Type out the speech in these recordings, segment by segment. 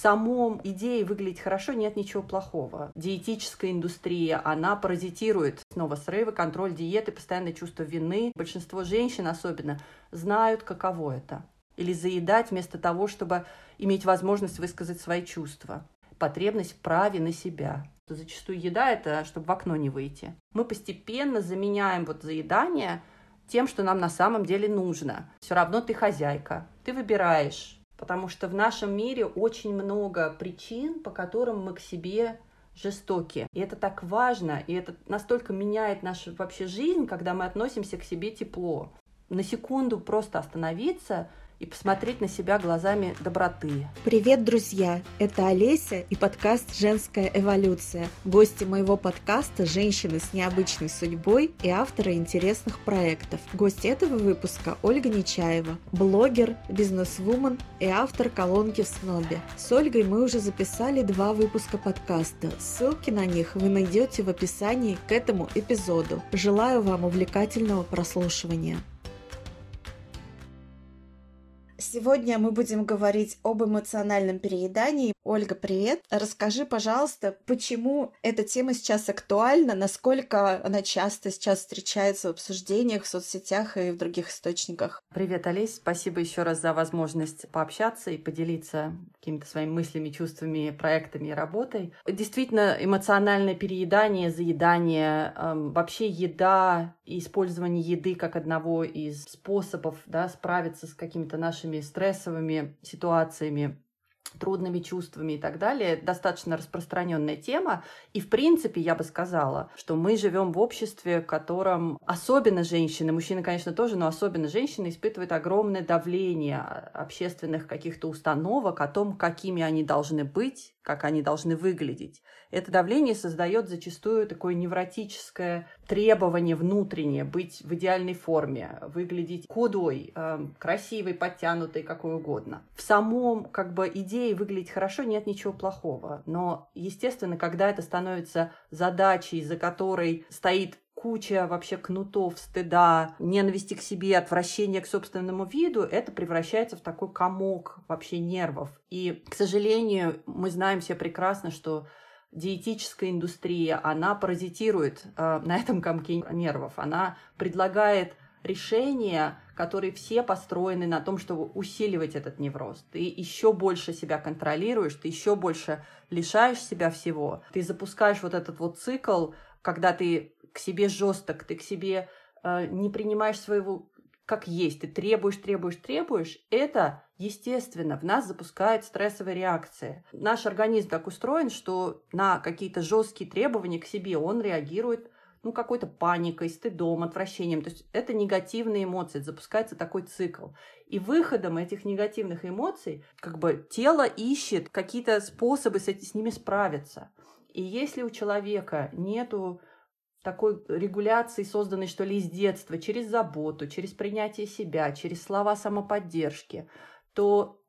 самом идее выглядеть хорошо нет ничего плохого. Диетическая индустрия, она паразитирует снова срывы, контроль диеты, постоянное чувство вины. Большинство женщин особенно знают, каково это. Или заедать вместо того, чтобы иметь возможность высказать свои чувства. Потребность в праве на себя. Зачастую еда – это чтобы в окно не выйти. Мы постепенно заменяем вот заедание тем, что нам на самом деле нужно. Все равно ты хозяйка, ты выбираешь, потому что в нашем мире очень много причин, по которым мы к себе жестоки. И это так важно, и это настолько меняет нашу вообще жизнь, когда мы относимся к себе тепло. На секунду просто остановиться и посмотреть на себя глазами доброты. Привет, друзья! Это Олеся и подкаст «Женская эволюция». Гости моего подкаста – женщины с необычной судьбой и авторы интересных проектов. Гость этого выпуска – Ольга Нечаева, блогер, бизнесвумен и автор колонки в СНОБе. С Ольгой мы уже записали два выпуска подкаста. Ссылки на них вы найдете в описании к этому эпизоду. Желаю вам увлекательного прослушивания. Сегодня мы будем говорить об эмоциональном переедании. Ольга, привет. Расскажи, пожалуйста, почему эта тема сейчас актуальна, насколько она часто сейчас встречается в обсуждениях в соцсетях и в других источниках. Привет, Олесь. Спасибо еще раз за возможность пообщаться и поделиться какими-то своими мыслями, чувствами, проектами и работой. Действительно, эмоциональное переедание, заедание, эм, вообще еда использование еды как одного из способов да, справиться с какими-то нашими стрессовыми ситуациями, трудными чувствами и так далее, достаточно распространенная тема. И, в принципе, я бы сказала, что мы живем в обществе, в котором особенно женщины, мужчины, конечно, тоже, но особенно женщины испытывают огромное давление общественных каких-то установок о том, какими они должны быть, как они должны выглядеть. Это давление создает зачастую такое невротическое требование внутреннее быть в идеальной форме, выглядеть худой, э, красивой, подтянутой, какой угодно. В самом как бы идее выглядеть хорошо нет ничего плохого, но естественно, когда это становится задачей, за которой стоит куча вообще кнутов, стыда, ненависти к себе, отвращения к собственному виду, это превращается в такой комок вообще нервов. И, к сожалению, мы знаем все прекрасно, что диетическая индустрия, она паразитирует э, на этом комке нервов. Она предлагает решения, которые все построены на том, чтобы усиливать этот невроз. Ты еще больше себя контролируешь, ты еще больше лишаешь себя всего. Ты запускаешь вот этот вот цикл, когда ты к себе жесток, ты к себе э, не принимаешь своего как есть, ты требуешь, требуешь, требуешь, это, естественно, в нас запускает стрессовые реакции. Наш организм так устроен, что на какие-то жесткие требования к себе он реагирует ну, какой-то паникой, стыдом, отвращением. То есть это негативные эмоции, запускается такой цикл. И выходом этих негативных эмоций как бы тело ищет какие-то способы с, с ними справиться. И если у человека нету такой регуляции, созданной, что ли, из детства, через заботу, через принятие себя, через слова самоподдержки, то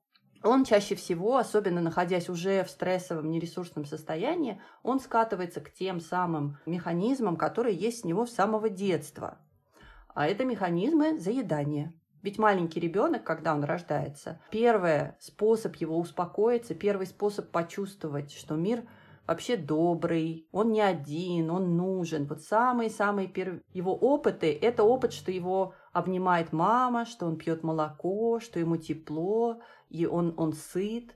он чаще всего, особенно находясь уже в стрессовом, нересурсном состоянии, он скатывается к тем самым механизмам, которые есть у него с самого детства. А это механизмы заедания. Ведь маленький ребенок, когда он рождается, первый способ его успокоиться, первый способ почувствовать, что мир – вообще добрый, он не один, он нужен. Вот самые-самые первые его опыты – это опыт, что его обнимает мама, что он пьет молоко, что ему тепло, и он, он сыт.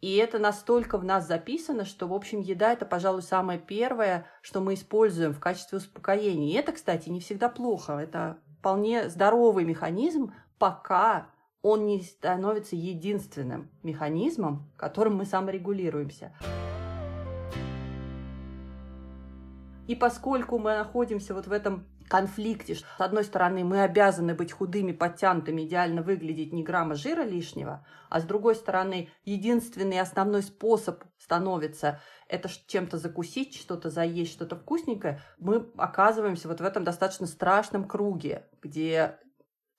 И это настолько в нас записано, что, в общем, еда – это, пожалуй, самое первое, что мы используем в качестве успокоения. И это, кстати, не всегда плохо. Это вполне здоровый механизм, пока он не становится единственным механизмом, которым мы саморегулируемся. И поскольку мы находимся вот в этом конфликте, что, с одной стороны, мы обязаны быть худыми, подтянутыми, идеально выглядеть, ни грамма жира лишнего, а с другой стороны, единственный основной способ становится это чем-то закусить, что-то заесть, что-то вкусненькое, мы оказываемся вот в этом достаточно страшном круге, где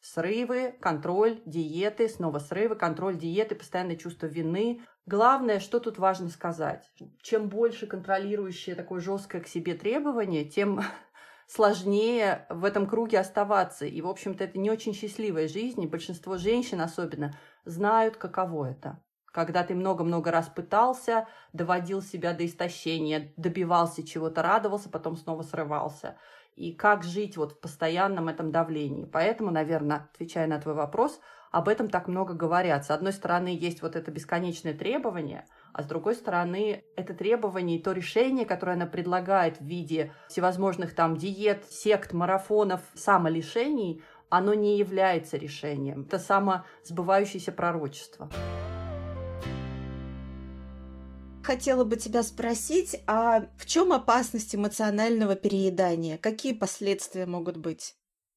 срывы, контроль, диеты, снова срывы, контроль, диеты, постоянное чувство вины, Главное, что тут важно сказать. Чем больше контролирующее такое жесткое к себе требование, тем сложнее в этом круге оставаться. И, в общем-то, это не очень счастливая жизнь. И большинство женщин особенно знают, каково это. когда ты много-много раз пытался, доводил себя до истощения, добивался чего-то, радовался, потом снова срывался. И как жить вот в постоянном этом давлении. Поэтому, наверное, отвечая на твой вопрос, об этом так много говорят. С одной стороны, есть вот это бесконечное требование, а с другой стороны, это требование и то решение, которое она предлагает в виде всевозможных там диет, сект, марафонов, самолишений, оно не является решением. Это самосбывающееся пророчество. Хотела бы тебя спросить, а в чем опасность эмоционального переедания? Какие последствия могут быть?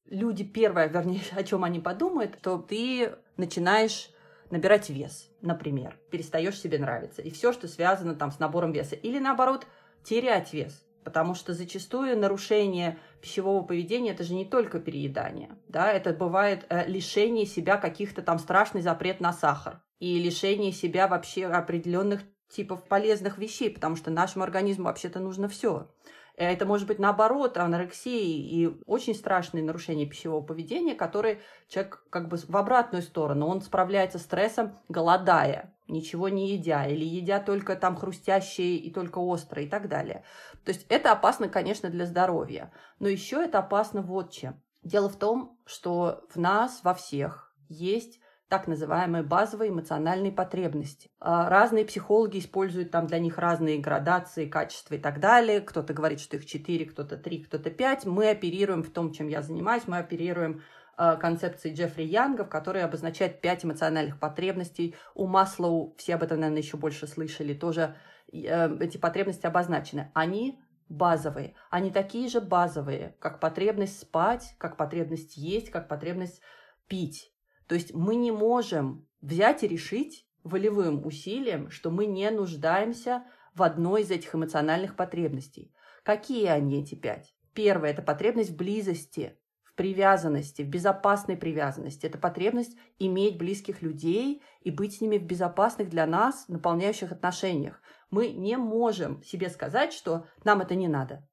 Люди первое, вернее, о чем они подумают, то ты начинаешь набирать вес, например, перестаешь себе нравиться, и все, что связано там с набором веса, или наоборот терять вес, потому что зачастую нарушение пищевого поведения это же не только переедание, да, это бывает э, лишение себя каких-то там страшный запрет на сахар и лишение себя вообще определенных типов полезных вещей, потому что нашему организму вообще-то нужно все. Это может быть наоборот, анорексия и очень страшные нарушения пищевого поведения, которые человек как бы в обратную сторону, он справляется с стрессом, голодая, ничего не едя, или едя только там хрустящие и только острые и так далее. То есть это опасно, конечно, для здоровья. Но еще это опасно вот чем. Дело в том, что в нас, во всех, есть так называемые базовые эмоциональные потребности. А, разные психологи используют там для них разные градации, качества и так далее. Кто-то говорит, что их 4, кто-то 3, кто-то 5. Мы оперируем в том, чем я занимаюсь, мы оперируем а, концепции Джеффри Янга, в которой обозначает пять эмоциональных потребностей. У Маслоу, все об этом, наверное, еще больше слышали, тоже э, эти потребности обозначены. Они базовые. Они такие же базовые, как потребность спать, как потребность есть, как потребность пить. То есть мы не можем взять и решить волевым усилием, что мы не нуждаемся в одной из этих эмоциональных потребностей. Какие они эти пять? Первое – это потребность в близости, в привязанности, в безопасной привязанности. Это потребность иметь близких людей и быть с ними в безопасных для нас, наполняющих отношениях. Мы не можем себе сказать, что нам это не надо.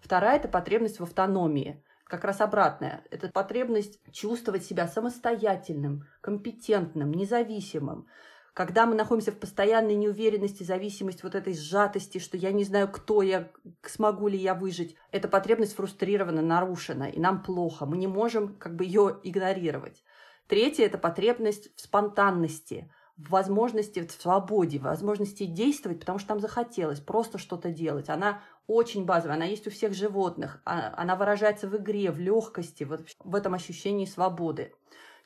Вторая – это потребность в автономии как раз обратное. Это потребность чувствовать себя самостоятельным, компетентным, независимым. Когда мы находимся в постоянной неуверенности, зависимости, вот этой сжатости, что я не знаю, кто я, смогу ли я выжить, эта потребность фрустрирована, нарушена, и нам плохо. Мы не можем как бы ее игнорировать. Третье – это потребность в спонтанности, в возможности, в свободе, в возможности действовать, потому что там захотелось просто что-то делать. Она очень базовая, она есть у всех животных, а, она выражается в игре, в легкости, вот в этом ощущении свободы.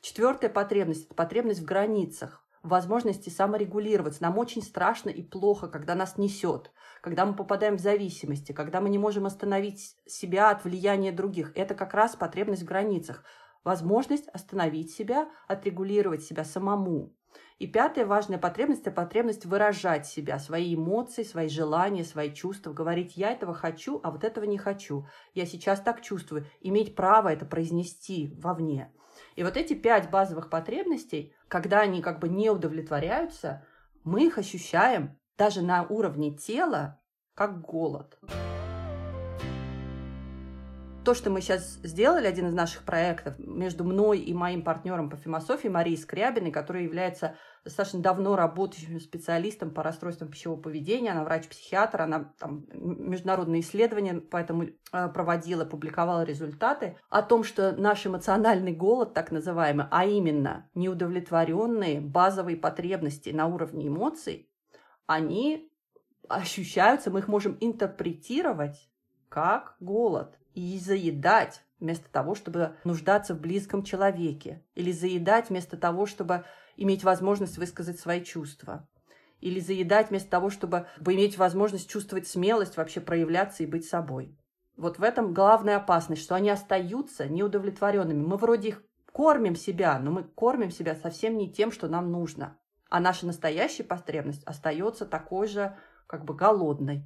Четвертая потребность – это потребность в границах, возможности саморегулироваться. Нам очень страшно и плохо, когда нас несет, когда мы попадаем в зависимости, когда мы не можем остановить себя от влияния других. Это как раз потребность в границах, возможность остановить себя, отрегулировать себя самому. И пятая важная потребность – это потребность выражать себя, свои эмоции, свои желания, свои чувства, говорить «я этого хочу, а вот этого не хочу, я сейчас так чувствую», иметь право это произнести вовне. И вот эти пять базовых потребностей, когда они как бы не удовлетворяются, мы их ощущаем даже на уровне тела как голод. То, что мы сейчас сделали, один из наших проектов между мной и моим партнером по философии Марией Скрябиной, которая является достаточно давно работающим специалистом по расстройствам пищевого поведения. Она врач-психиатр, она там, международные исследования поэтому э, проводила, публиковала результаты о том, что наш эмоциональный голод, так называемый, а именно неудовлетворенные базовые потребности на уровне эмоций, они ощущаются, мы их можем интерпретировать как голод и заедать вместо того, чтобы нуждаться в близком человеке, или заедать вместо того, чтобы иметь возможность высказать свои чувства, или заедать вместо того, чтобы иметь возможность чувствовать смелость, вообще проявляться и быть собой. Вот в этом главная опасность, что они остаются неудовлетворенными. Мы вроде их кормим себя, но мы кормим себя совсем не тем, что нам нужно. А наша настоящая потребность остается такой же, как бы голодной.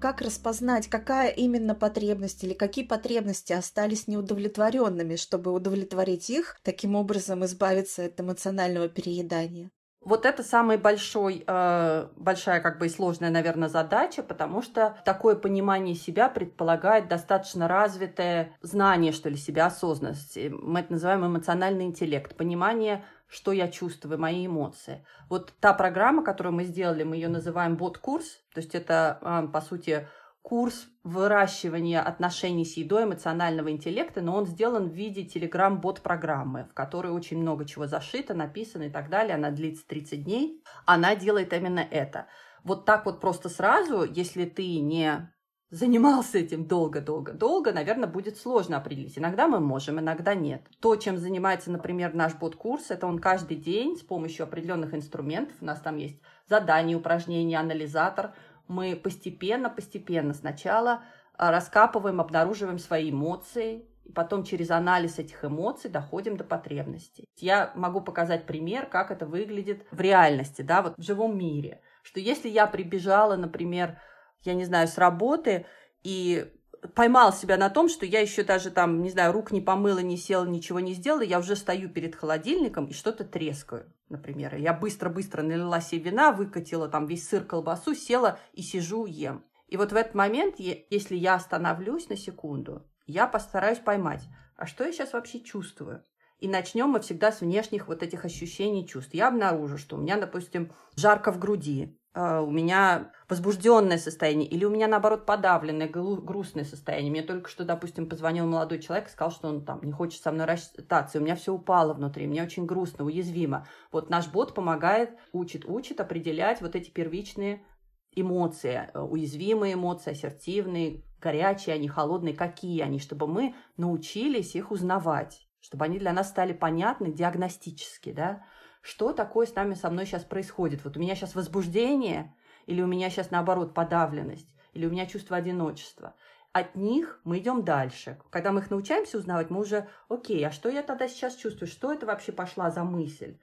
Как распознать, какая именно потребность или какие потребности остались неудовлетворенными, чтобы удовлетворить их, таким образом избавиться от эмоционального переедания? Вот это самая большой, э, большая как бы и сложная, наверное, задача, потому что такое понимание себя предполагает достаточно развитое знание, что ли, себя, осознанность. Мы это называем эмоциональный интеллект, понимание что я чувствую, мои эмоции. Вот та программа, которую мы сделали, мы ее называем бот-курс, то есть это, а, по сути, курс выращивания отношений с едой, эмоционального интеллекта, но он сделан в виде телеграм-бот-программы, в которой очень много чего зашито, написано и так далее. Она длится 30 дней. Она делает именно это. Вот так вот просто сразу, если ты не занимался этим долго-долго-долго, наверное, будет сложно определить. Иногда мы можем, иногда нет. То, чем занимается, например, наш бот-курс, это он каждый день с помощью определенных инструментов, у нас там есть задания, упражнения, анализатор, мы постепенно-постепенно сначала а, раскапываем, обнаруживаем свои эмоции, и потом через анализ этих эмоций доходим до потребностей. Я могу показать пример, как это выглядит в реальности, да, вот в живом мире. Что если я прибежала, например, я не знаю, с работы и поймал себя на том, что я еще даже там, не знаю, рук не помыла, не села, ничего не сделала, я уже стою перед холодильником и что-то трескаю, например. Я быстро-быстро налила себе вина, выкатила там весь сыр, колбасу, села и сижу, ем. И вот в этот момент, если я остановлюсь на секунду, я постараюсь поймать, а что я сейчас вообще чувствую? И начнем мы всегда с внешних вот этих ощущений чувств. Я обнаружу, что у меня, допустим, жарко в груди, у меня возбужденное состояние, или у меня, наоборот, подавленное, грустное состояние. Мне только что, допустим, позвонил молодой человек и сказал, что он там не хочет со мной расстаться. У меня все упало внутри, мне очень грустно, уязвимо. Вот наш бот помогает, учит, учит определять вот эти первичные эмоции, э, уязвимые эмоции, ассертивные, горячие они, холодные, какие они, чтобы мы научились их узнавать, чтобы они для нас стали понятны диагностически, да, что такое с нами со мной сейчас происходит. Вот у меня сейчас возбуждение, или у меня сейчас наоборот подавленность, или у меня чувство одиночества. От них мы идем дальше. Когда мы их научаемся узнавать, мы уже, окей, а что я тогда сейчас чувствую? Что это вообще пошла за мысль?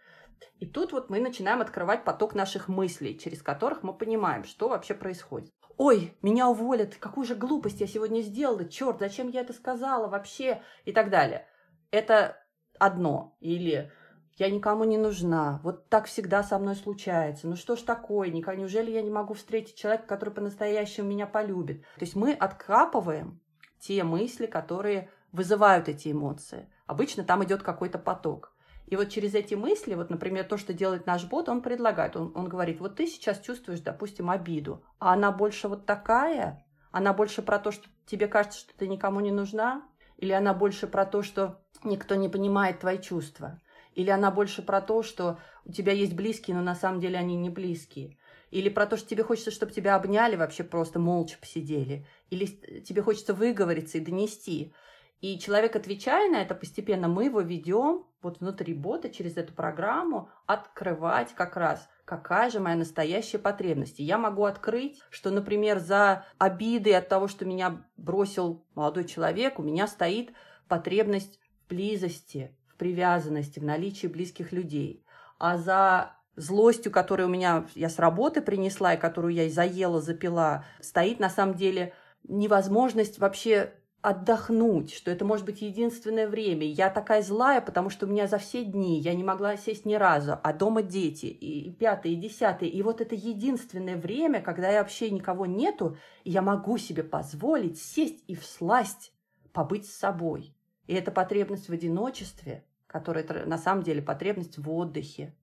И тут вот мы начинаем открывать поток наших мыслей, через которых мы понимаем, что вообще происходит. Ой, меня уволят, какую же глупость я сегодня сделала, черт, зачем я это сказала вообще и так далее. Это одно. Или я никому не нужна, вот так всегда со мной случается, ну что ж такое, неужели я не могу встретить человека, который по-настоящему меня полюбит? То есть мы откапываем те мысли, которые вызывают эти эмоции. Обычно там идет какой-то поток. И вот через эти мысли, вот, например, то, что делает наш бот, он предлагает, он, он говорит, вот ты сейчас чувствуешь, допустим, обиду, а она больше вот такая, она больше про то, что тебе кажется, что ты никому не нужна, или она больше про то, что никто не понимает твои чувства. Или она больше про то, что у тебя есть близкие, но на самом деле они не близкие. Или про то, что тебе хочется, чтобы тебя обняли, вообще просто молча посидели. Или тебе хочется выговориться и донести. И человек, отвечая на это, постепенно мы его ведем вот внутри бота через эту программу открывать как раз, какая же моя настоящая потребность. И я могу открыть, что, например, за обиды от того, что меня бросил молодой человек, у меня стоит потребность близости, привязанности, в наличии близких людей. А за злостью, которую у меня я с работы принесла и которую я заела, запила, стоит на самом деле невозможность вообще отдохнуть, что это может быть единственное время. Я такая злая, потому что у меня за все дни я не могла сесть ни разу, а дома дети, и пятый, и десятый. И вот это единственное время, когда я вообще никого нету, и я могу себе позволить сесть и всласть побыть с собой. И эта потребность в одиночестве, которая на самом деле потребность в отдыхе,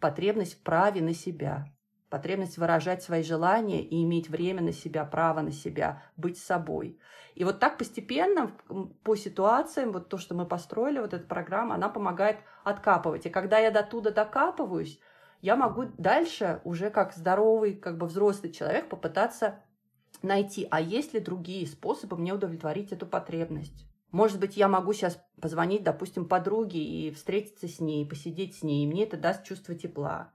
потребность в праве на себя, потребность выражать свои желания и иметь время на себя, право на себя, быть собой. И вот так постепенно по ситуациям, вот то, что мы построили, вот эта программа, она помогает откапывать. И когда я до туда докапываюсь, я могу дальше уже как здоровый, как бы взрослый человек попытаться найти, а есть ли другие способы мне удовлетворить эту потребность. Может быть, я могу сейчас позвонить, допустим, подруге и встретиться с ней, посидеть с ней, и мне это даст чувство тепла.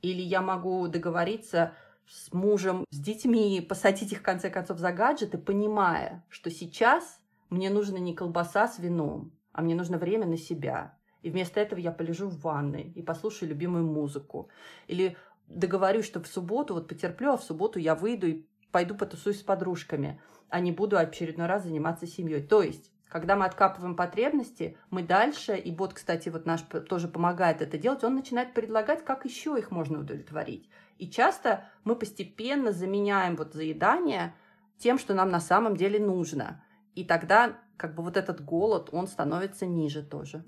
Или я могу договориться с мужем, с детьми, посадить их, в конце концов, за гаджеты, понимая, что сейчас мне нужна не колбаса с вином, а мне нужно время на себя. И вместо этого я полежу в ванной и послушаю любимую музыку. Или договорюсь, что в субботу вот потерплю, а в субботу я выйду и пойду потусуюсь с подружками, а не буду очередной раз заниматься семьей. То есть когда мы откапываем потребности, мы дальше, и бот, кстати, вот наш тоже помогает это делать, он начинает предлагать, как еще их можно удовлетворить. И часто мы постепенно заменяем вот заедание тем, что нам на самом деле нужно. И тогда как бы вот этот голод, он становится ниже тоже.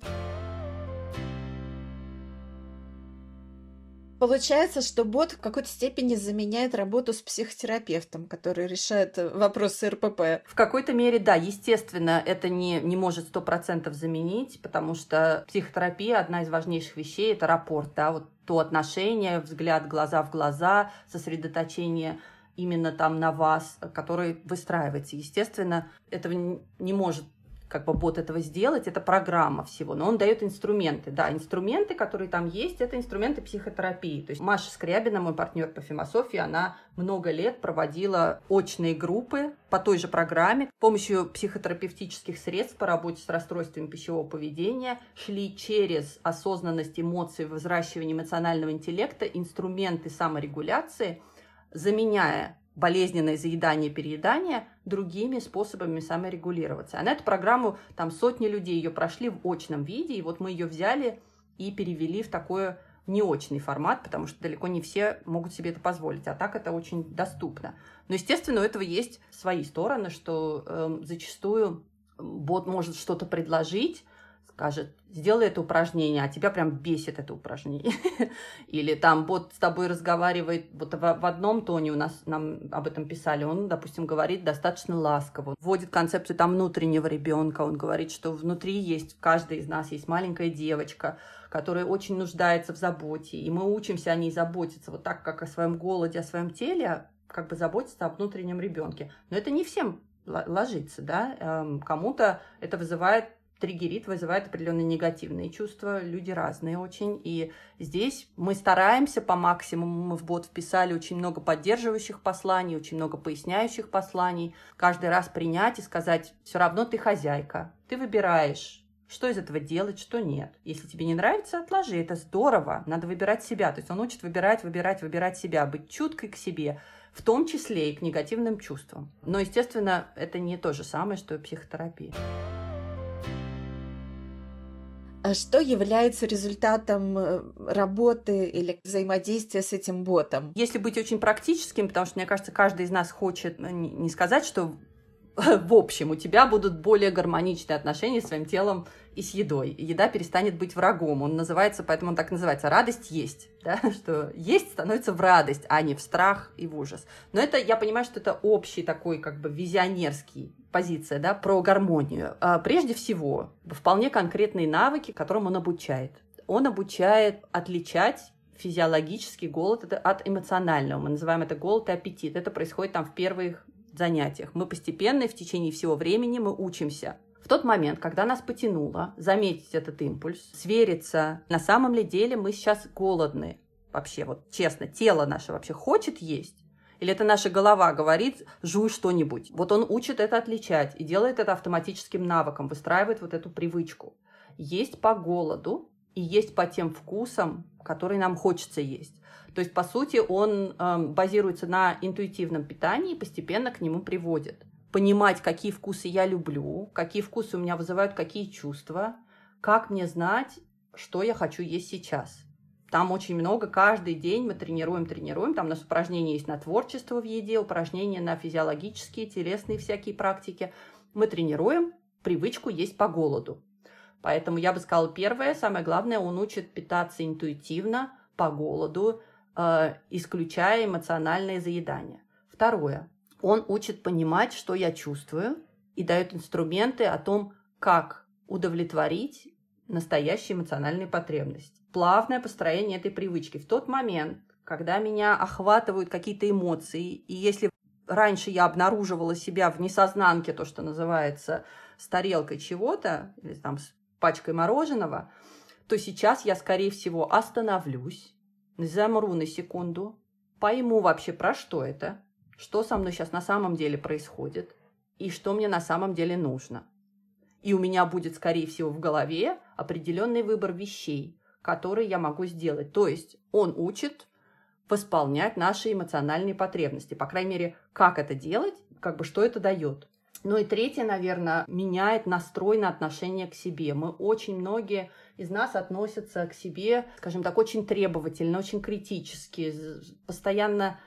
Получается, что бот в какой-то степени заменяет работу с психотерапевтом, который решает вопросы РПП. В какой-то мере, да, естественно, это не, не может сто процентов заменить, потому что психотерапия одна из важнейших вещей, это рапорт, да, вот то отношение, взгляд глаза в глаза, сосредоточение именно там на вас, который выстраивается. Естественно, этого не может как бы бот этого сделать, это программа всего, но он дает инструменты, да, инструменты, которые там есть, это инструменты психотерапии. То есть Маша Скрябина, мой партнер по философии, она много лет проводила очные группы по той же программе. С помощью психотерапевтических средств по работе с расстройствами пищевого поведения шли через осознанность эмоций, взращивание эмоционального интеллекта, инструменты саморегуляции, заменяя болезненное заедание, переедание другими способами саморегулироваться. А на эту программу там сотни людей ее прошли в очном виде, и вот мы ее взяли и перевели в такой неочный формат, потому что далеко не все могут себе это позволить, а так это очень доступно. Но, естественно, у этого есть свои стороны, что э, зачастую бот может что-то предложить, скажет, сделай это упражнение, а тебя прям бесит это упражнение. Или там бот с тобой разговаривает вот в, в одном тоне, у нас нам об этом писали, он, допустим, говорит достаточно ласково, вводит концепцию там внутреннего ребенка, он говорит, что внутри есть, в каждой из нас есть маленькая девочка, которая очень нуждается в заботе, и мы учимся о ней заботиться вот так, как о своем голоде, о своем теле, как бы заботиться о внутреннем ребенке. Но это не всем ложится, да, эм, кому-то это вызывает триггерит, вызывает определенные негативные чувства. Люди разные очень. И здесь мы стараемся по максимуму. Мы в бот вписали очень много поддерживающих посланий, очень много поясняющих посланий. Каждый раз принять и сказать, все равно ты хозяйка. Ты выбираешь, что из этого делать, что нет. Если тебе не нравится, отложи. Это здорово. Надо выбирать себя. То есть он учит выбирать, выбирать, выбирать себя, быть чуткой к себе, в том числе и к негативным чувствам. Но, естественно, это не то же самое, что и психотерапия. А что является результатом э, работы или взаимодействия с этим ботом? Если быть очень практическим, потому что, мне кажется, каждый из нас хочет э, не сказать, что в общем у тебя будут более гармоничные отношения с своим телом и с едой. Еда перестанет быть врагом. Он называется, поэтому он так называется. Радость есть. Да? Что есть становится в радость, а не в страх и в ужас. Но это, я понимаю, что это общий такой как бы визионерский позиция, да, про гармонию. А прежде всего, вполне конкретные навыки, которым он обучает. Он обучает отличать физиологический голод от эмоционального. Мы называем это голод и аппетит. Это происходит там в первых занятиях. Мы постепенно в течение всего времени мы учимся в тот момент, когда нас потянуло заметить этот импульс, свериться, на самом ли деле мы сейчас голодны. Вообще, вот честно, тело наше вообще хочет есть? Или это наша голова говорит, жуй что-нибудь. Вот он учит это отличать и делает это автоматическим навыком, выстраивает вот эту привычку. Есть по голоду и есть по тем вкусам, которые нам хочется есть. То есть, по сути, он э, базируется на интуитивном питании и постепенно к нему приводит понимать, какие вкусы я люблю, какие вкусы у меня вызывают какие чувства, как мне знать, что я хочу есть сейчас. Там очень много, каждый день мы тренируем, тренируем. Там у нас упражнения есть на творчество в еде, упражнения на физиологические, телесные всякие практики. Мы тренируем привычку есть по голоду. Поэтому я бы сказала, первое, самое главное, он учит питаться интуитивно, по голоду, э, исключая эмоциональное заедание. Второе, он учит понимать, что я чувствую, и дает инструменты о том, как удовлетворить настоящие эмоциональные потребности. Плавное построение этой привычки. В тот момент, когда меня охватывают какие-то эмоции, и если раньше я обнаруживала себя в несознанке, то, что называется, с тарелкой чего-то, или там с пачкой мороженого, то сейчас я, скорее всего, остановлюсь, замру на секунду, пойму вообще, про что это, что со мной сейчас на самом деле происходит и что мне на самом деле нужно. И у меня будет, скорее всего, в голове определенный выбор вещей, которые я могу сделать. То есть он учит восполнять наши эмоциональные потребности. По крайней мере, как это делать, как бы что это дает. Ну и третье, наверное, меняет настрой на отношение к себе. Мы очень многие из нас относятся к себе, скажем так, очень требовательно, очень критически, постоянно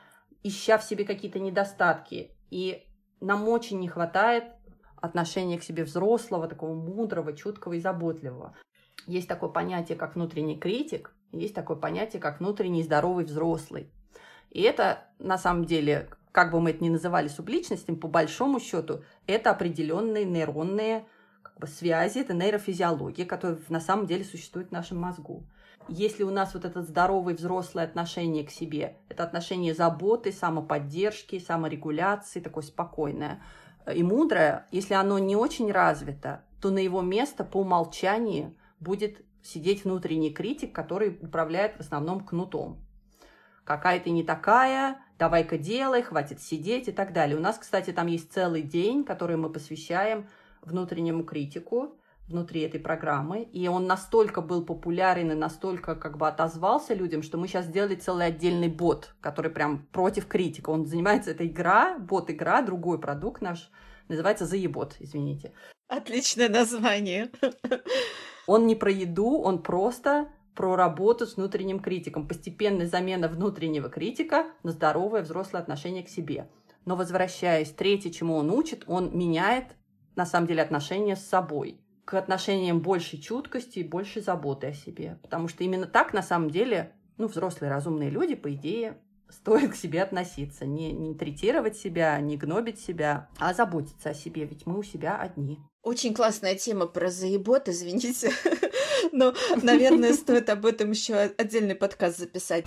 ища в себе какие-то недостатки. И нам очень не хватает отношения к себе взрослого, такого мудрого, чуткого и заботливого. Есть такое понятие, как внутренний критик, Есть такое понятие, как внутренний здоровый взрослый. И это, на самом деле, как бы мы это ни называли субличностями, по большому счету, это определенные нейронные как бы, связи, это нейрофизиология, которая на самом деле существует в нашем мозгу. Если у нас вот это здоровое взрослое отношение к себе, это отношение заботы, самоподдержки, саморегуляции, такое спокойное и мудрое, если оно не очень развито, то на его место по умолчанию будет сидеть внутренний критик, который управляет в основном кнутом. Какая ты не такая, давай-ка делай, хватит сидеть и так далее. У нас, кстати, там есть целый день, который мы посвящаем внутреннему критику внутри этой программы, и он настолько был популярен и настолько как бы отозвался людям, что мы сейчас сделали целый отдельный бот, который прям против критика. Он занимается, этой игра, бот-игра, другой продукт наш, называется Заебот, извините. Отличное название. Он не про еду, он просто про работу с внутренним критиком, постепенная замена внутреннего критика на здоровое взрослое отношение к себе. Но возвращаясь, третье, чему он учит, он меняет, на самом деле, отношения с собой к отношениям большей чуткости и большей заботы о себе. Потому что именно так, на самом деле, ну, взрослые разумные люди, по идее, стоит к себе относиться. Не, не третировать себя, не гнобить себя, а заботиться о себе, ведь мы у себя одни. Очень классная тема про заебот, извините. Но, наверное, стоит об этом еще отдельный подкаст записать.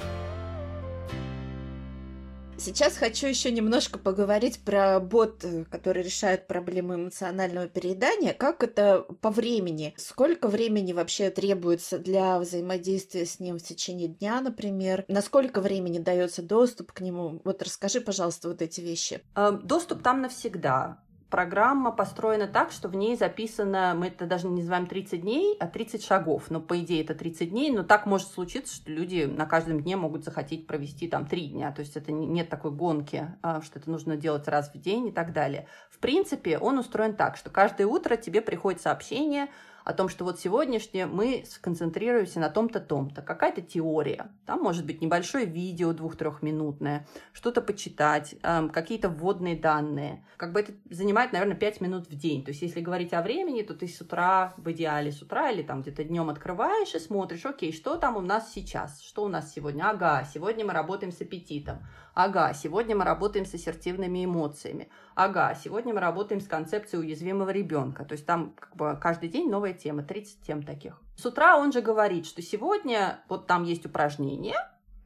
Сейчас хочу еще немножко поговорить про бот, э, который решает проблемы эмоционального переедания. Как это по времени? Сколько времени вообще требуется для взаимодействия с ним в течение дня, например? Насколько времени дается доступ к нему? Вот расскажи, пожалуйста, вот эти вещи. Эм, доступ там навсегда программа построена так, что в ней записано, мы это даже не называем 30 дней, а 30 шагов. Но по идее это 30 дней, но так может случиться, что люди на каждом дне могут захотеть провести там 3 дня. То есть это нет такой гонки, а, что это нужно делать раз в день и так далее. В принципе, он устроен так, что каждое утро тебе приходит сообщение о том, что вот сегодняшнее мы сконцентрируемся на том-то, том-то. Какая-то теория. Там может быть небольшое видео двух-трехминутное, что-то почитать, эм, какие-то вводные данные. Как бы это занимает, наверное, 5 минут в день. То есть если говорить о времени, то ты с утра, в идеале с утра или там где-то днем открываешь и смотришь, окей, что там у нас сейчас, что у нас сегодня? Ага, сегодня мы работаем с аппетитом. Ага, сегодня мы работаем с ассертивными эмоциями. Ага, сегодня мы работаем с концепцией уязвимого ребенка. То есть там как бы каждый день новая тема, 30 тем таких. С утра он же говорит, что сегодня вот там есть упражнение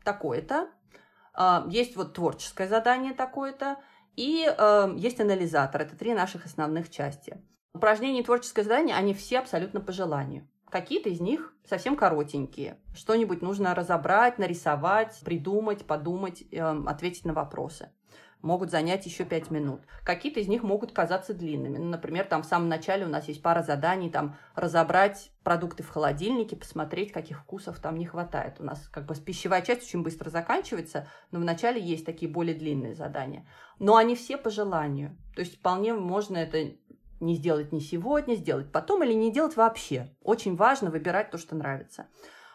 такое-то, а, есть вот творческое задание такое-то, и э, есть анализатор. Это три наших основных части. Упражнения и творческое задание, они все абсолютно по желанию. Какие-то из них совсем коротенькие. Что-нибудь нужно разобрать, нарисовать, придумать, подумать, э, ответить на вопросы. Могут занять еще пять минут. Какие-то из них могут казаться длинными. Ну, например, там в самом начале у нас есть пара заданий, там разобрать продукты в холодильнике, посмотреть, каких вкусов там не хватает. У нас как бы пищевая часть очень быстро заканчивается, но в начале есть такие более длинные задания. Но они все по желанию. То есть вполне можно это не сделать не сегодня, сделать потом или не делать вообще. Очень важно выбирать то, что нравится.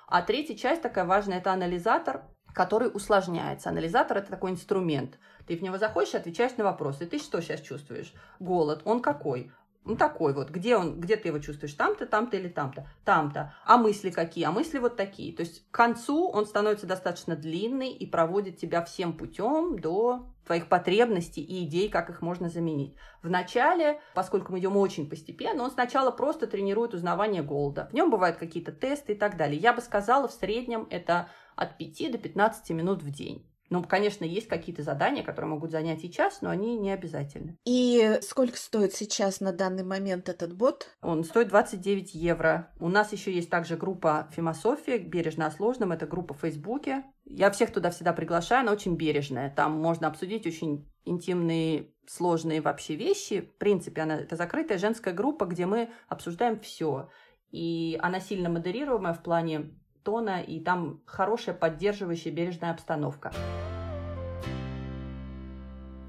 А третья часть такая важная – это анализатор, который усложняется. Анализатор – это такой инструмент. Ты в него заходишь отвечаешь на вопросы. Ты что сейчас чувствуешь? Голод. Он какой? Ну, такой вот. Где он, где ты его чувствуешь? Там-то, там-то или там-то? Там-то. А мысли какие? А мысли вот такие. То есть к концу он становится достаточно длинный и проводит тебя всем путем до твоих потребностей и идей, как их можно заменить. В начале, поскольку мы идем очень постепенно, он сначала просто тренирует узнавание голода. В нем бывают какие-то тесты и так далее. Я бы сказала, в среднем это от 5 до 15 минут в день. Ну, конечно, есть какие-то задания, которые могут занять и час, но они не обязательны. И сколько стоит сейчас на данный момент этот бот? Он стоит 29 евро. У нас еще есть также группа «Философия», «Бережно о сложном». Это группа в Фейсбуке. Я всех туда всегда приглашаю, она очень бережная. Там можно обсудить очень интимные, сложные вообще вещи. В принципе, она это закрытая женская группа, где мы обсуждаем все. И она сильно модерируемая в плане тона, и там хорошая поддерживающая бережная обстановка.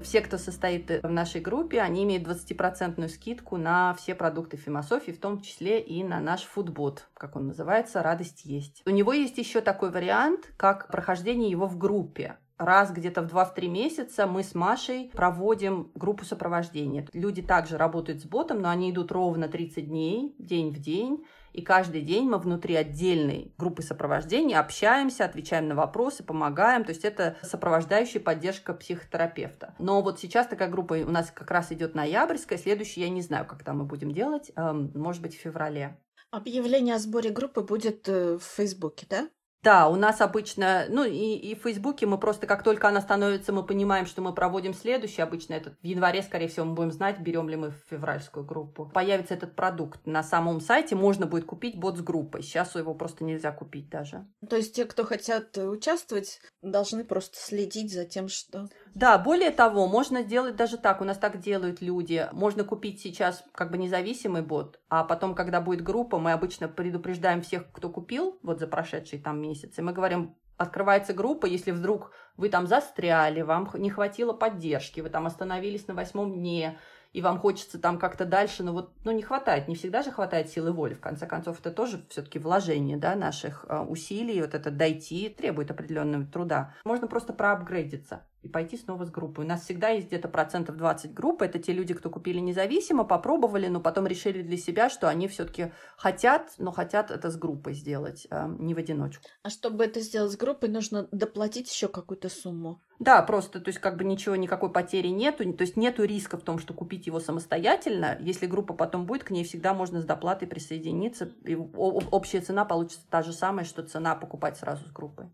Все, кто состоит в нашей группе, они имеют 20% скидку на все продукты философии, в том числе и на наш фудбот, как он называется, «Радость есть». У него есть еще такой вариант, как прохождение его в группе раз где-то в 2-3 месяца мы с Машей проводим группу сопровождения. Люди также работают с ботом, но они идут ровно 30 дней, день в день, и каждый день мы внутри отдельной группы сопровождения общаемся, отвечаем на вопросы, помогаем. То есть это сопровождающая поддержка психотерапевта. Но вот сейчас такая группа у нас как раз идет ноябрьская, следующая я не знаю, когда мы будем делать, эм, может быть, в феврале. Объявление о сборе группы будет э, в Фейсбуке, да? Да, у нас обычно, ну и, и в Фейсбуке мы просто, как только она становится, мы понимаем, что мы проводим следующий, обычно этот в январе, скорее всего, мы будем знать, берем ли мы февральскую группу. Появится этот продукт на самом сайте, можно будет купить бот с группой. Сейчас его просто нельзя купить даже. То есть те, кто хотят участвовать, должны просто следить за тем, что... Да, более того, можно сделать даже так, у нас так делают люди. Можно купить сейчас как бы независимый бот, а потом, когда будет группа, мы обычно предупреждаем всех, кто купил вот за прошедший там месяц. И мы говорим, открывается группа, если вдруг вы там застряли, вам не хватило поддержки, вы там остановились на восьмом дне, и вам хочется там как-то дальше, но вот ну, не хватает, не всегда же хватает силы воли. В конце концов, это тоже все-таки вложение да, наших э, усилий, вот это дойти требует определенного труда. Можно просто проапгрейдиться и пойти снова с группой. У нас всегда есть где-то процентов 20 группы. Это те люди, кто купили независимо, попробовали, но потом решили для себя, что они все-таки хотят, но хотят это с группой сделать, а не в одиночку. А чтобы это сделать с группой, нужно доплатить еще какую-то сумму. Да, просто, то есть как бы ничего, никакой потери нету, то есть нету риска в том, что купить его самостоятельно. Если группа потом будет, к ней всегда можно с доплатой присоединиться, и общая цена получится та же самая, что цена покупать сразу с группой.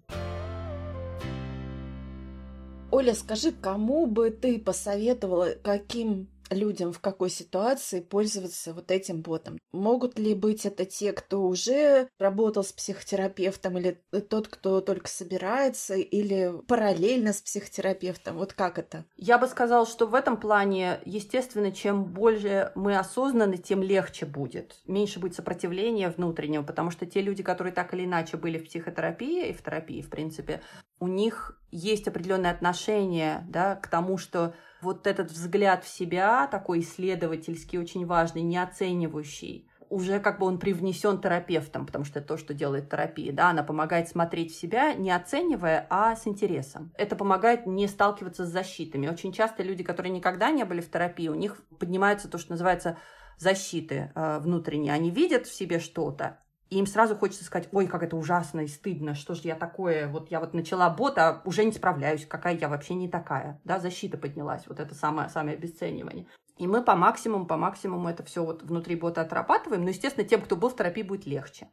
Оля, скажи, кому бы ты посоветовала, каким людям в какой ситуации пользоваться вот этим ботом? Могут ли быть это те, кто уже работал с психотерапевтом, или тот, кто только собирается, или параллельно с психотерапевтом? Вот как это? Я бы сказала, что в этом плане, естественно, чем больше мы осознаны, тем легче будет. Меньше будет сопротивления внутреннего, потому что те люди, которые так или иначе были в психотерапии и в терапии, в принципе, у них есть определенное отношение да, к тому, что вот этот взгляд в себя, такой исследовательский, очень важный, не оценивающий, уже как бы он привнесен терапевтом, потому что это то, что делает терапия, да, она помогает смотреть в себя, не оценивая, а с интересом. Это помогает не сталкиваться с защитами. Очень часто люди, которые никогда не были в терапии, у них поднимается то, что называется защиты э, внутренние. Они видят в себе что-то, и им сразу хочется сказать, ой, как это ужасно и стыдно, что же я такое, вот я вот начала бот, а уже не справляюсь, какая я вообще не такая, да, защита поднялась, вот это самое, самое обесценивание. И мы по максимуму, по максимуму это все вот внутри бота отрабатываем, но, естественно, тем, кто был в терапии, будет легче.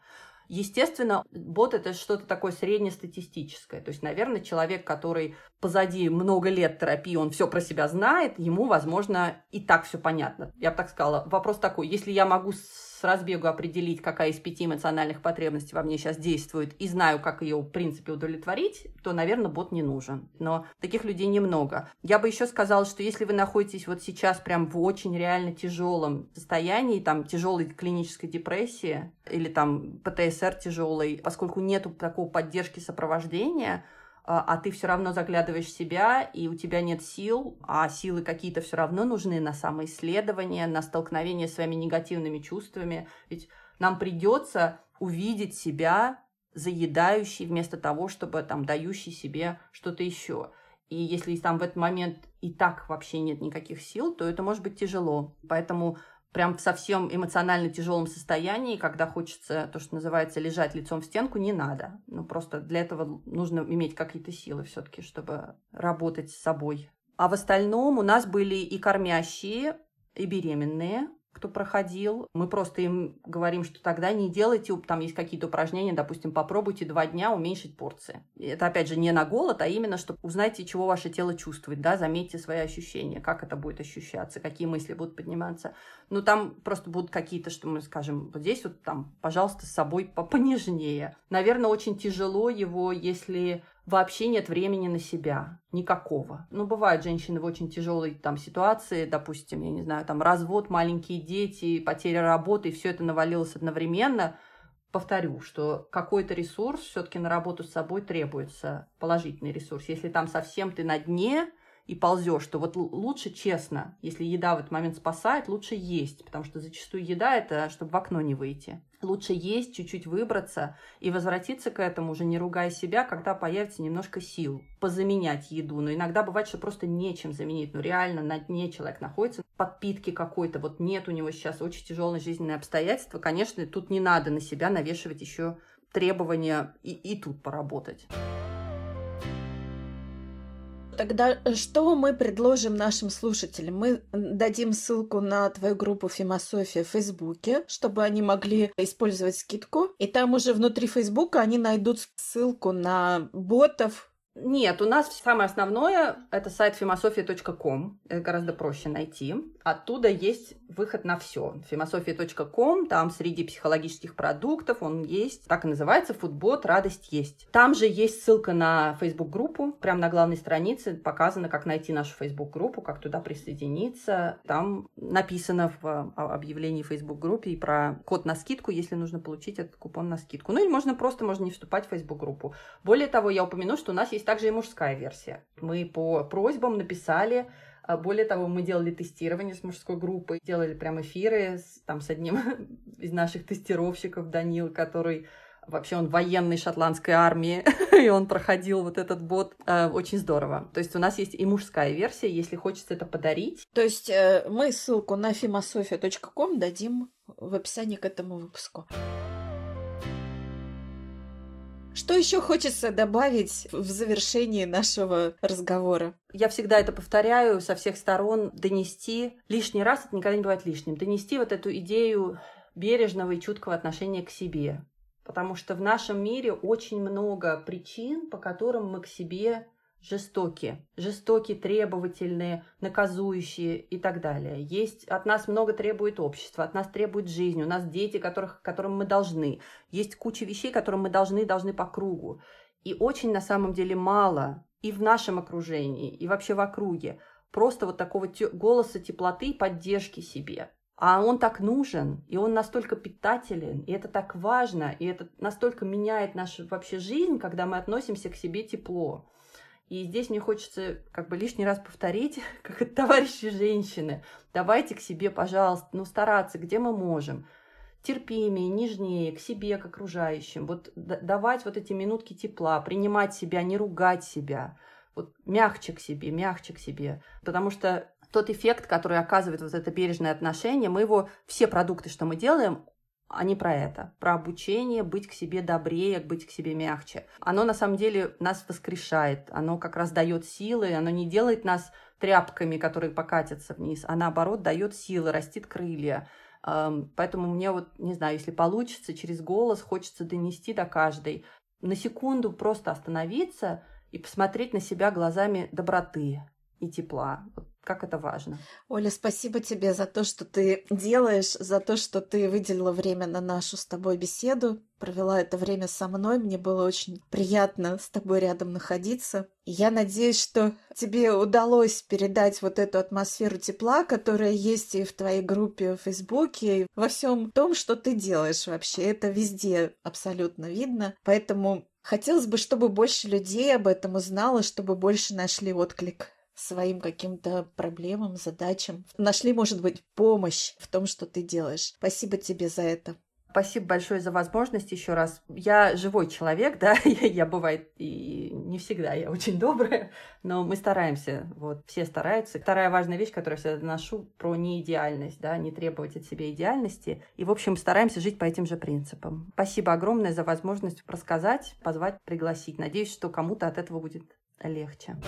Естественно, бот это что-то такое среднестатистическое. То есть, наверное, человек, который позади много лет терапии, он все про себя знает, ему, возможно, и так все понятно. Я бы так сказала. Вопрос такой, если я могу с разбегу определить, какая из пяти эмоциональных потребностей во мне сейчас действует, и знаю, как ее, в принципе, удовлетворить, то, наверное, бот не нужен. Но таких людей немного. Я бы еще сказала, что если вы находитесь вот сейчас прям в очень реально тяжелом состоянии, там, тяжелой клинической депрессии или там ПТСР тяжелый, поскольку нету такой поддержки сопровождения, а, а ты все равно заглядываешь в себя, и у тебя нет сил, а силы какие-то все равно нужны на самоисследование, на столкновение с своими негативными чувствами. Ведь нам придется увидеть себя заедающий вместо того, чтобы там дающий себе что-то еще. И если там в этот момент и так вообще нет никаких сил, то это может быть тяжело. Поэтому прям в совсем эмоционально тяжелом состоянии, когда хочется то, что называется, лежать лицом в стенку, не надо. Ну, просто для этого нужно иметь какие-то силы все-таки, чтобы работать с собой. А в остальном у нас были и кормящие, и беременные, кто проходил. Мы просто им говорим, что тогда не делайте, там есть какие-то упражнения, допустим, попробуйте два дня уменьшить порции. Это, опять же, не на голод, а именно, чтобы узнайте, чего ваше тело чувствует, да, заметьте свои ощущения, как это будет ощущаться, какие мысли будут подниматься. Ну, там просто будут какие-то, что мы скажем, вот здесь вот там, пожалуйста, с собой понежнее. Наверное, очень тяжело его, если вообще нет времени на себя, никакого. Ну, бывают женщины в очень тяжелой там ситуации, допустим, я не знаю, там развод, маленькие дети, потеря работы, и все это навалилось одновременно. Повторю, что какой-то ресурс все-таки на работу с собой требуется, положительный ресурс. Если там совсем ты на дне, и ползешь, то вот лучше честно, если еда в этот момент спасает, лучше есть, потому что зачастую еда это, чтобы в окно не выйти. Лучше есть, чуть-чуть выбраться и возвратиться к этому, уже не ругая себя, когда появится немножко сил позаменять еду. Но иногда бывает, что просто нечем заменить. Ну, реально на дне человек находится, подпитки какой-то, вот нет у него сейчас очень тяжелые жизненные обстоятельства. Конечно, тут не надо на себя навешивать еще требования и, и тут поработать. Тогда э, что мы предложим нашим слушателям? Мы дадим ссылку на твою группу Фимософия в Фейсбуке, чтобы они могли использовать скидку. И там уже внутри Фейсбука они найдут ссылку на ботов, нет, у нас самое основное – это сайт философия.ком. Это гораздо проще найти. Оттуда есть выход на все. Философия.ком, там среди психологических продуктов он есть. Так и называется «Фудбот. Радость есть». Там же есть ссылка на Facebook-группу. Прямо на главной странице показано, как найти нашу Facebook-группу, как туда присоединиться. Там написано в объявлении Facebook-группе и про код на скидку, если нужно получить этот купон на скидку. Ну или можно просто, можно не вступать в Facebook-группу. Более того, я упомяну, что у нас есть также и мужская версия. Мы по просьбам написали а, более того, мы делали тестирование с мужской группой, делали прям эфиры с, там, с одним из наших тестировщиков, Данил, который вообще он военный шотландской армии, и он проходил вот этот бот. Э, очень здорово. То есть у нас есть и мужская версия, если хочется это подарить. То есть э, мы ссылку на фимософия.ком дадим в описании к этому выпуску. Что еще хочется добавить в завершении нашего разговора? Я всегда это повторяю со всех сторон, донести лишний раз, это никогда не бывает лишним, донести вот эту идею бережного и чуткого отношения к себе. Потому что в нашем мире очень много причин, по которым мы к себе жестокие, жестокие, требовательные, наказующие и так далее. Есть от нас много требует общество, от нас требует жизнь, у нас дети, которых, которым мы должны. Есть куча вещей, которым мы должны, должны по кругу. И очень на самом деле мало и в нашем окружении, и вообще в округе просто вот такого те- голоса теплоты и поддержки себе. А он так нужен, и он настолько питателен, и это так важно, и это настолько меняет нашу вообще жизнь, когда мы относимся к себе тепло. И здесь мне хочется как бы лишний раз повторить, как товарищи женщины, давайте к себе, пожалуйста, ну стараться, где мы можем, терпимее, нежнее к себе, к окружающим, вот давать вот эти минутки тепла, принимать себя, не ругать себя, вот мягче к себе, мягче к себе, потому что тот эффект, который оказывает вот это бережное отношение, мы его, все продукты, что мы делаем, а не про это. Про обучение, быть к себе добрее, быть к себе мягче. Оно на самом деле нас воскрешает, оно как раз дает силы, оно не делает нас тряпками, которые покатятся вниз, а наоборот дает силы, растит крылья. Поэтому мне вот, не знаю, если получится, через голос хочется донести до каждой. На секунду просто остановиться и посмотреть на себя глазами доброты и тепла. Вот как это важно. Оля, спасибо тебе за то, что ты делаешь, за то, что ты выделила время на нашу с тобой беседу, провела это время со мной. Мне было очень приятно с тобой рядом находиться. я надеюсь, что тебе удалось передать вот эту атмосферу тепла, которая есть и в твоей группе в Фейсбуке, и во всем том, что ты делаешь вообще. Это везде абсолютно видно. Поэтому хотелось бы, чтобы больше людей об этом узнало, чтобы больше нашли отклик своим каким-то проблемам, задачам. Нашли, может быть, помощь в том, что ты делаешь. Спасибо тебе за это. Спасибо большое за возможность еще раз. Я живой человек, да, я, я бывает и не всегда, я очень добрая, но мы стараемся, вот, все стараются. Вторая важная вещь, которую я всегда ношу, про неидеальность, да, не требовать от себя идеальности. И, в общем, стараемся жить по этим же принципам. Спасибо огромное за возможность рассказать, позвать, пригласить. Надеюсь, что кому-то от этого будет легче.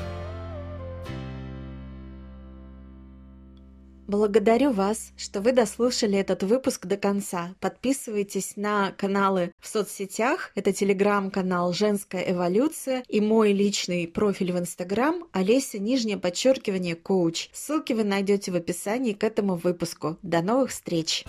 Благодарю вас, что вы дослушали этот выпуск до конца. Подписывайтесь на каналы в соцсетях. Это телеграм-канал «Женская эволюция» и мой личный профиль в инстаграм Олеся, нижнее подчеркивание, коуч. Ссылки вы найдете в описании к этому выпуску. До новых встреч!